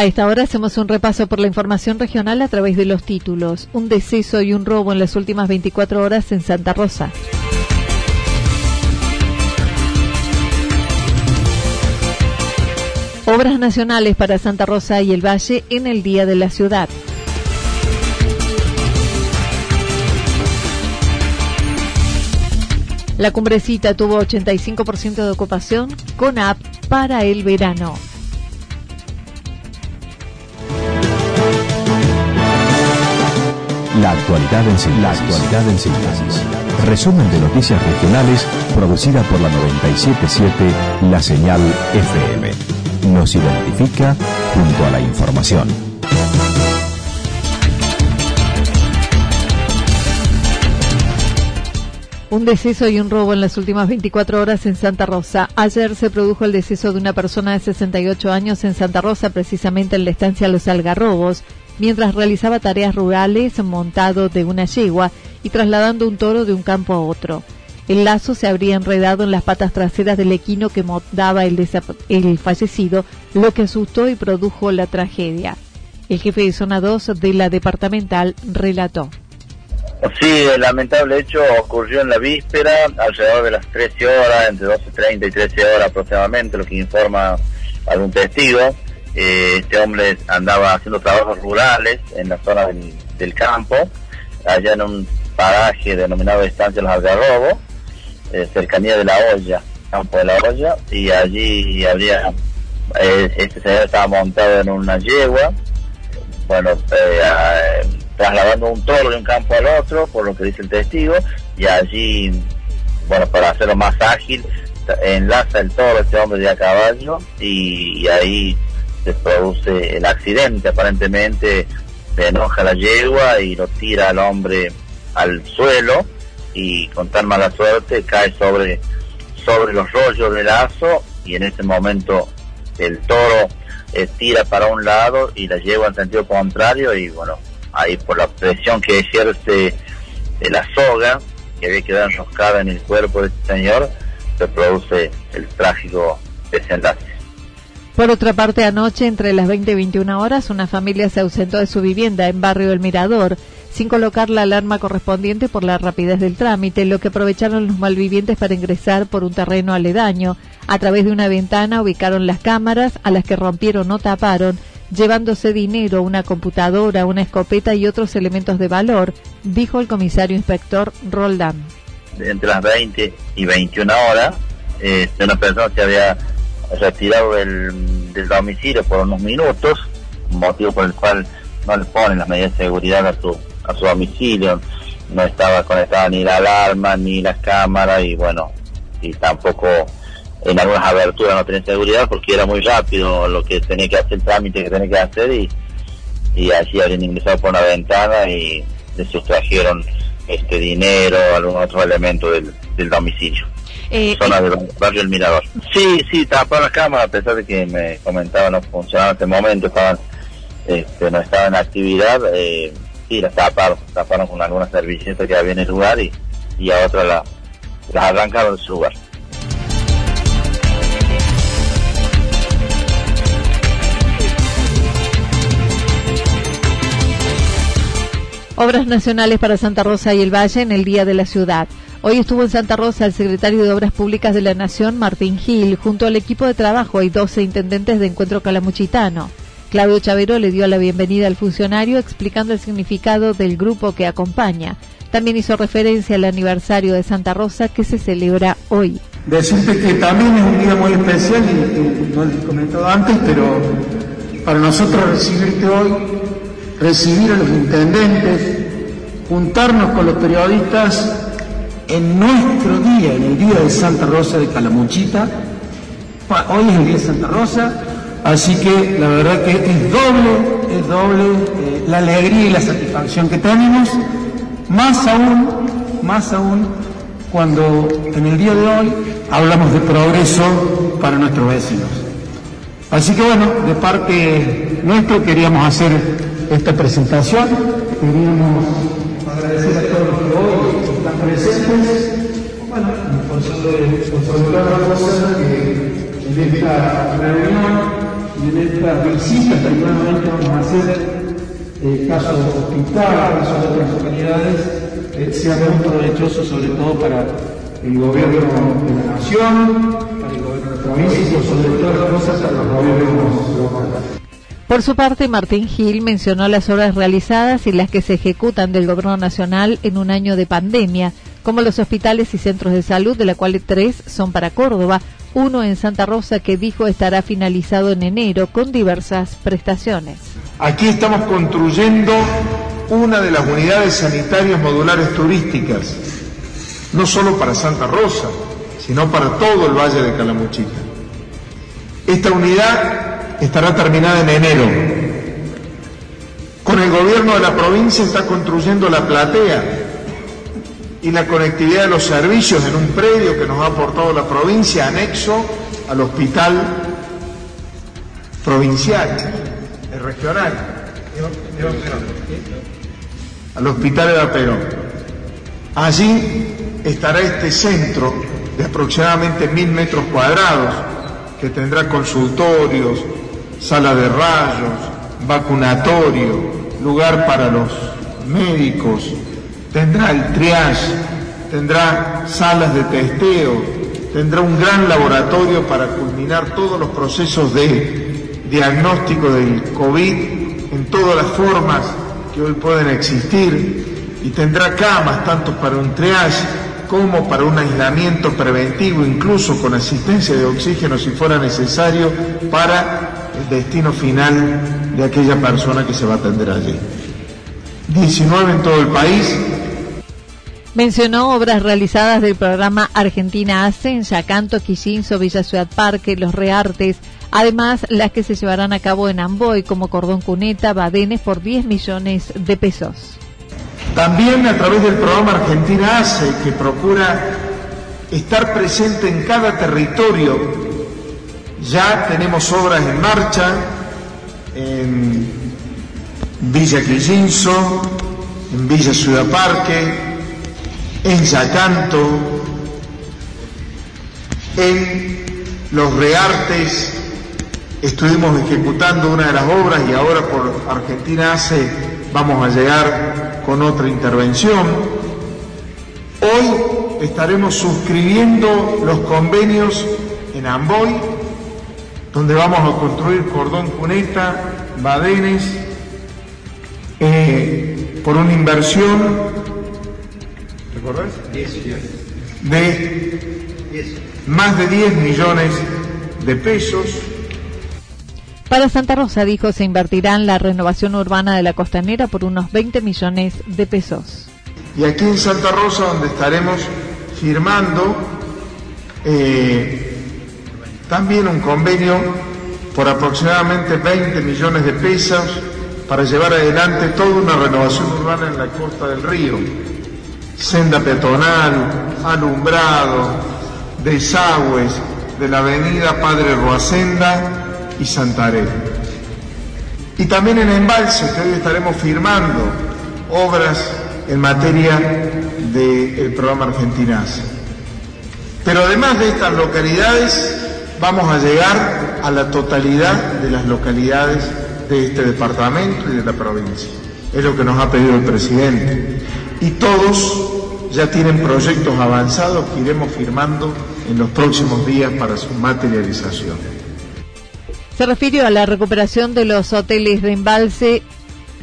A esta hora hacemos un repaso por la información regional a través de los títulos. Un deceso y un robo en las últimas 24 horas en Santa Rosa. Obras nacionales para Santa Rosa y el Valle en el Día de la Ciudad. La cumbrecita tuvo 85% de ocupación con app para el verano. La actualidad en síntesis. La actualidad en síntesis. Resumen de noticias regionales producida por la 977 La Señal FM. Nos identifica junto a la información. Un deceso y un robo en las últimas 24 horas en Santa Rosa. Ayer se produjo el deceso de una persona de 68 años en Santa Rosa, precisamente en la estancia Los Algarrobos, mientras realizaba tareas rurales montado de una yegua y trasladando un toro de un campo a otro. El lazo se habría enredado en las patas traseras del equino que montaba el, el fallecido, lo que asustó y produjo la tragedia. El jefe de zona 2 de la departamental relató. Sí, el lamentable hecho ocurrió en la víspera, alrededor de las 13 horas, entre 12.30 y 13 horas aproximadamente, lo que informa algún testigo. Eh, este hombre andaba haciendo trabajos rurales en la zona del, campo, allá en un paraje denominado Estancia Los Algarrobos, eh, cercanía de la olla, campo de la olla, y allí habría, eh, este señor estaba montado en una yegua, bueno, trasladando un toro de un campo al otro, por lo que dice el testigo, y allí, bueno, para hacerlo más ágil, enlaza el toro este hombre de a caballo, y ahí se produce el accidente, aparentemente se enoja la yegua y lo tira al hombre al suelo y con tan mala suerte cae sobre, sobre los rollos del lazo y en ese momento el toro eh, tira para un lado y la yegua en sentido contrario y bueno, ahí por la presión que ejerce de la soga que había quedado enroscada en el cuerpo de este señor, se produce el trágico desenlace. Por otra parte, anoche, entre las 20 y 21 horas, una familia se ausentó de su vivienda en Barrio El Mirador, sin colocar la alarma correspondiente por la rapidez del trámite, lo que aprovecharon los malvivientes para ingresar por un terreno aledaño. A través de una ventana ubicaron las cámaras, a las que rompieron o taparon, llevándose dinero, una computadora, una escopeta y otros elementos de valor, dijo el comisario inspector Roldán. Entre las 20 y 21 horas, eh, una persona se había retirado del, domicilio por unos minutos, motivo por el cual no le ponen las medidas de seguridad a su, a su domicilio, no estaba conectada ni la alarma ni las cámaras y bueno, y tampoco en algunas aberturas no tenía seguridad porque era muy rápido lo que tenía que hacer, el trámite que tenía que hacer y, y así habían ingresado por una ventana y le sustrajeron este dinero, algún otro elemento del, del domicilio. Eh, zona eh, del barrio El Mirador. Sí, sí, taparon las cámaras, a pesar de que me comentaban no funcionaban en este momento, estaban, este, no estaban en actividad, eh, sí, las taparon, taparon con algunas servilletas que había en el lugar y, y a otras la, las arrancaron de su lugar. Obras nacionales para Santa Rosa y el Valle en el Día de la Ciudad. Hoy estuvo en Santa Rosa el secretario de Obras Públicas de la Nación, Martín Gil, junto al equipo de trabajo y 12 intendentes de Encuentro Calamuchitano. Claudio Chavero le dio la bienvenida al funcionario explicando el significado del grupo que acompaña. También hizo referencia al aniversario de Santa Rosa que se celebra hoy. Decirte que también es un día muy especial, no lo he comentado antes, pero para nosotros recibirte hoy, recibir a los intendentes, juntarnos con los periodistas en nuestro día, en el día de Santa Rosa de Calamuchita. Hoy es el día de Santa Rosa, así que la verdad que es doble, es doble eh, la alegría y la satisfacción que tenemos, más aún, más aún cuando en el día de hoy hablamos de progreso para nuestros vecinos. Así que bueno, de parte nuestra queríamos hacer esta presentación, queríamos agradecer a todos presentes, bueno, todas las cosas que en esta reunión y en esta visita que nuevamente vamos a hacer, eh, caso hospital, caso de otras localidades, eh, sea muy provechoso sobre todo para el gobierno de la nación, para el gobierno de la provincia y sobre todas Por su parte, Martín Gil mencionó las obras realizadas y las que se ejecutan del Gobierno Nacional en un año de pandemia, como los hospitales y centros de salud, de la cual tres son para Córdoba, uno en Santa Rosa que dijo estará finalizado en enero con diversas prestaciones. Aquí estamos construyendo una de las unidades sanitarias modulares turísticas, no solo para Santa Rosa, sino para todo el Valle de Calamuchita. Esta unidad estará terminada en enero. Con el gobierno de la provincia está construyendo la platea y la conectividad de los servicios en un predio que nos ha aportado la provincia, anexo al hospital provincial, el regional, al hospital de Perón. Allí estará este centro de aproximadamente mil metros cuadrados que tendrá consultorios, sala de rayos, vacunatorio, lugar para los médicos, tendrá el triage, tendrá salas de testeo, tendrá un gran laboratorio para culminar todos los procesos de diagnóstico del COVID en todas las formas que hoy pueden existir. Y tendrá camas tanto para un triage como para un aislamiento preventivo, incluso con asistencia de oxígeno si fuera necesario, para el destino final de aquella persona que se va a atender allí. 19 en todo el país. Mencionó obras realizadas del programa Argentina Hace en Yacanto, Quillinzo, Villa Ciudad Parque, Los Reartes, además las que se llevarán a cabo en Amboy como Cordón Cuneta, Badenes por 10 millones de pesos. También a través del programa Argentina Hace, que procura estar presente en cada territorio ya tenemos obras en marcha en Villa Quillinzo, en Villa Ciudad Parque, en Yacanto, en Los Reartes. Estuvimos ejecutando una de las obras y ahora por Argentina hace vamos a llegar con otra intervención. Hoy estaremos suscribiendo los convenios en Amboy donde vamos a construir cordón cuneta, badenes, eh, por una inversión, De más de 10 millones de pesos. Para Santa Rosa, dijo, se invertirá en la renovación urbana de la costanera por unos 20 millones de pesos. Y aquí en Santa Rosa, donde estaremos firmando eh, también un convenio por aproximadamente 20 millones de pesos para llevar adelante toda una renovación urbana en la costa del río. Senda peatonal, alumbrado, desagües de la avenida Padre Roacenda y Santaré. Y también en embalse, que hoy estaremos firmando obras en materia del programa Argentinas. Pero además de estas localidades, vamos a llegar a la totalidad de las localidades de este departamento y de la provincia. Es lo que nos ha pedido el presidente. Y todos ya tienen proyectos avanzados que iremos firmando en los próximos días para su materialización. Se refirió a la recuperación de los hoteles de embalse,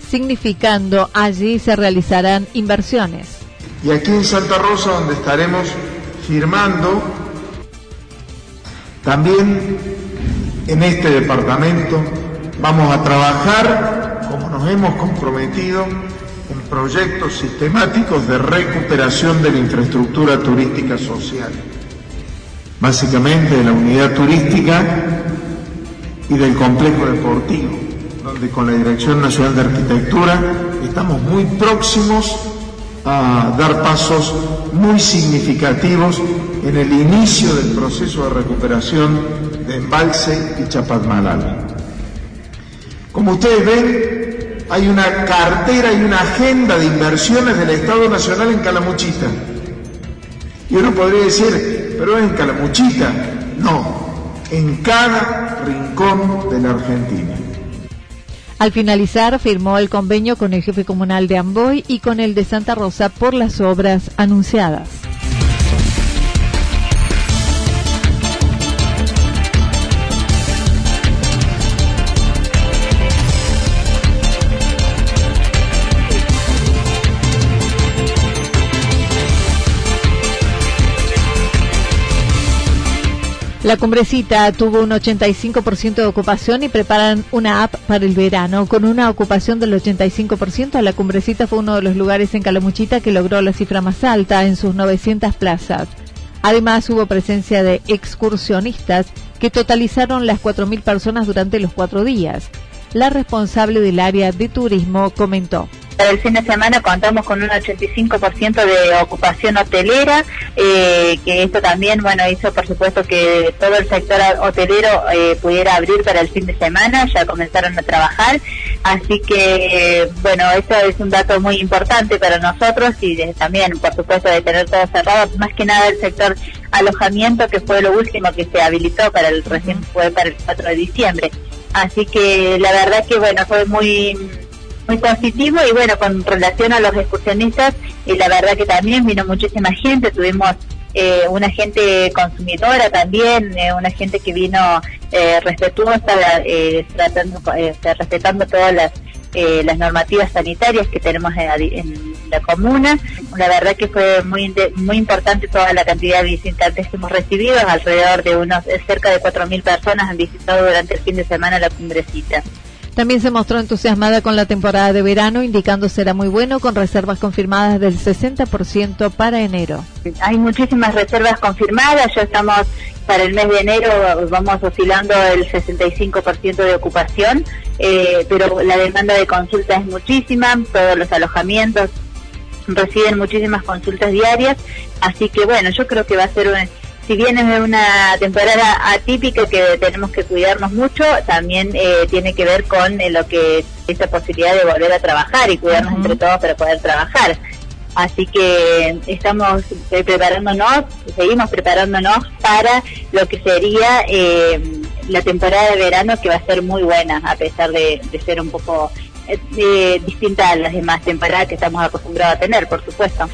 significando allí se realizarán inversiones. Y aquí en Santa Rosa, donde estaremos firmando, también en este departamento vamos a trabajar, como nos hemos comprometido, en proyectos sistemáticos de recuperación de la infraestructura turística social, básicamente de la unidad turística y del complejo deportivo, donde con la Dirección Nacional de Arquitectura estamos muy próximos a dar pasos muy significativos en el inicio del proceso de recuperación de Embalse y Chapadmalal. Como ustedes ven, hay una cartera y una agenda de inversiones del Estado Nacional en Calamuchita. Y uno podría decir, pero en Calamuchita. No, en cada rincón de la Argentina. Al finalizar, firmó el convenio con el jefe comunal de Amboy y con el de Santa Rosa por las obras anunciadas. La cumbrecita tuvo un 85% de ocupación y preparan una app para el verano. Con una ocupación del 85%, la cumbrecita fue uno de los lugares en Calamuchita que logró la cifra más alta en sus 900 plazas. Además, hubo presencia de excursionistas que totalizaron las 4.000 personas durante los cuatro días. La responsable del área de turismo comentó. Para el fin de semana contamos con un 85% de ocupación hotelera, eh, que esto también, bueno, hizo por supuesto que todo el sector hotelero eh, pudiera abrir para el fin de semana, ya comenzaron a trabajar, así que, bueno, esto es un dato muy importante para nosotros y también, por supuesto, de tener todo cerrado, más que nada el sector alojamiento, que fue lo último que se habilitó para el recién fue para el 4 de diciembre. Así que la verdad que, bueno, fue muy muy positivo y bueno, con relación a los excursionistas, la verdad que también vino muchísima gente, tuvimos eh, una gente consumidora también, eh, una gente que vino eh, respetuosa, eh, tratando, respetando todas las, las normativas sanitarias que tenemos en, la comuna. La verdad que fue muy muy importante toda la cantidad de visitantes que hemos recibido, alrededor de unos cerca de 4.000 personas han visitado durante el fin de semana la cumbrecita. También se mostró entusiasmada con la temporada de verano, indicando será muy bueno, con reservas confirmadas del 60% para enero. Hay muchísimas reservas confirmadas, ya estamos para el mes de enero, vamos oscilando el 65% de ocupación, eh, pero la demanda de consultas es muchísima, todos los alojamientos reciben muchísimas consultas diarias, así que bueno, yo creo que va a ser un si bien es una temporada atípica que tenemos que cuidarnos mucho, también eh, tiene que ver con eh, lo que es esta posibilidad de volver a trabajar y cuidarnos entre todos para poder trabajar. Así que estamos eh, preparándonos, seguimos preparándonos para lo que sería la temporada de verano que va a ser muy buena, a pesar de, de ser un poco distinta a las demás temporadas que estamos acostumbrados a tener, por supuesto.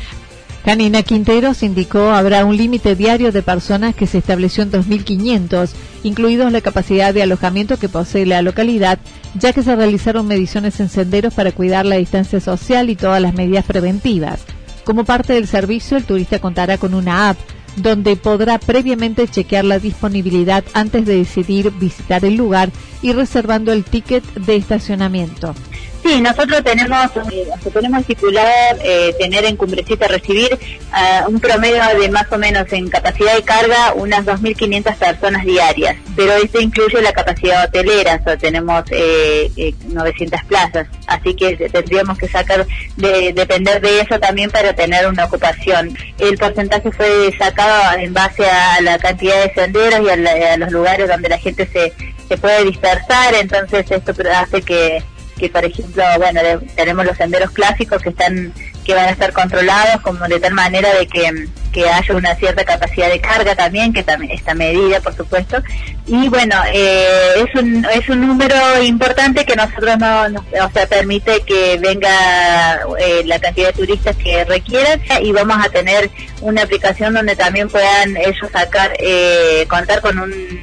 Canina Quinteros indicó habrá un límite diario de personas que se estableció en 2.500, incluidos la capacidad de alojamiento que posee la localidad, ya que se realizaron mediciones en senderos para cuidar la distancia social y todas las medidas preventivas. Como parte del servicio, el turista contará con una app donde podrá previamente chequear la disponibilidad antes de decidir visitar el lugar y reservando el ticket de estacionamiento. Sí, nosotros tenemos, eh, tenemos estipulado eh, tener en Cumbrecita recibir uh, un promedio de más o menos en capacidad de carga unas 2.500 personas diarias, pero esto incluye la capacidad hotelera, o sea, tenemos eh, 900 eh, plazas, así que tendríamos que sacar, de, depender de eso también para tener una ocupación. El porcentaje fue sacado en base a la cantidad de senderos y a, a los lugares donde la gente se, se puede dispersar, entonces esto hace que que por ejemplo, bueno, tenemos los senderos clásicos que están que van a estar controlados como de tal manera de que que haya una cierta capacidad de carga también, que también está medida, por supuesto. Y bueno, eh, es, un, es un número importante que nosotros no, o sea, permite que venga eh, la cantidad de turistas que requieran y vamos a tener una aplicación donde también puedan ellos sacar, eh, contar con un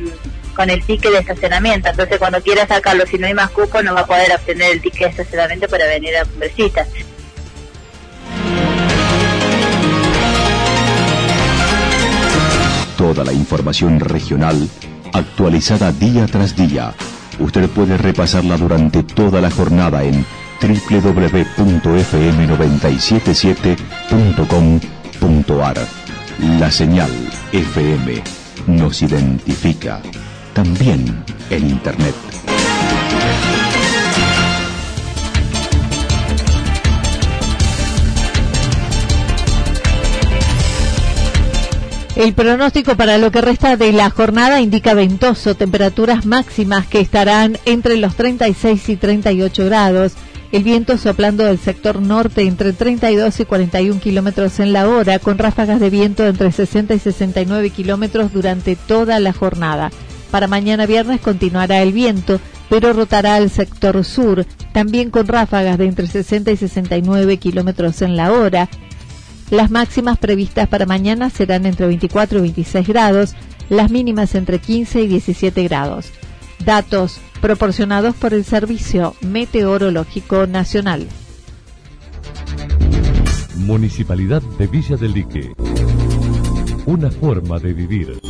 con el ticket de estacionamiento. Entonces, cuando quiera sacarlo, si no hay más cupo, no va a poder obtener el ticket de estacionamiento para venir a Cumbrecita. Toda la información regional actualizada día tras día. Usted puede repasarla durante toda la jornada en www.fm977.com.ar. La señal FM nos identifica también en Internet. El pronóstico para lo que resta de la jornada indica ventoso, temperaturas máximas que estarán entre los 36 y 38 grados. El viento soplando del sector norte entre 32 y 41 kilómetros en la hora, con ráfagas de viento entre 60 y 69 kilómetros durante toda la jornada. Para mañana viernes continuará el viento, pero rotará al sector sur, también con ráfagas de entre 60 y 69 kilómetros en la hora. Las máximas previstas para mañana serán entre 24 y 26 grados, las mínimas entre 15 y 17 grados. Datos proporcionados por el Servicio Meteorológico Nacional. Municipalidad de Villa del Lique. Una forma de vivir.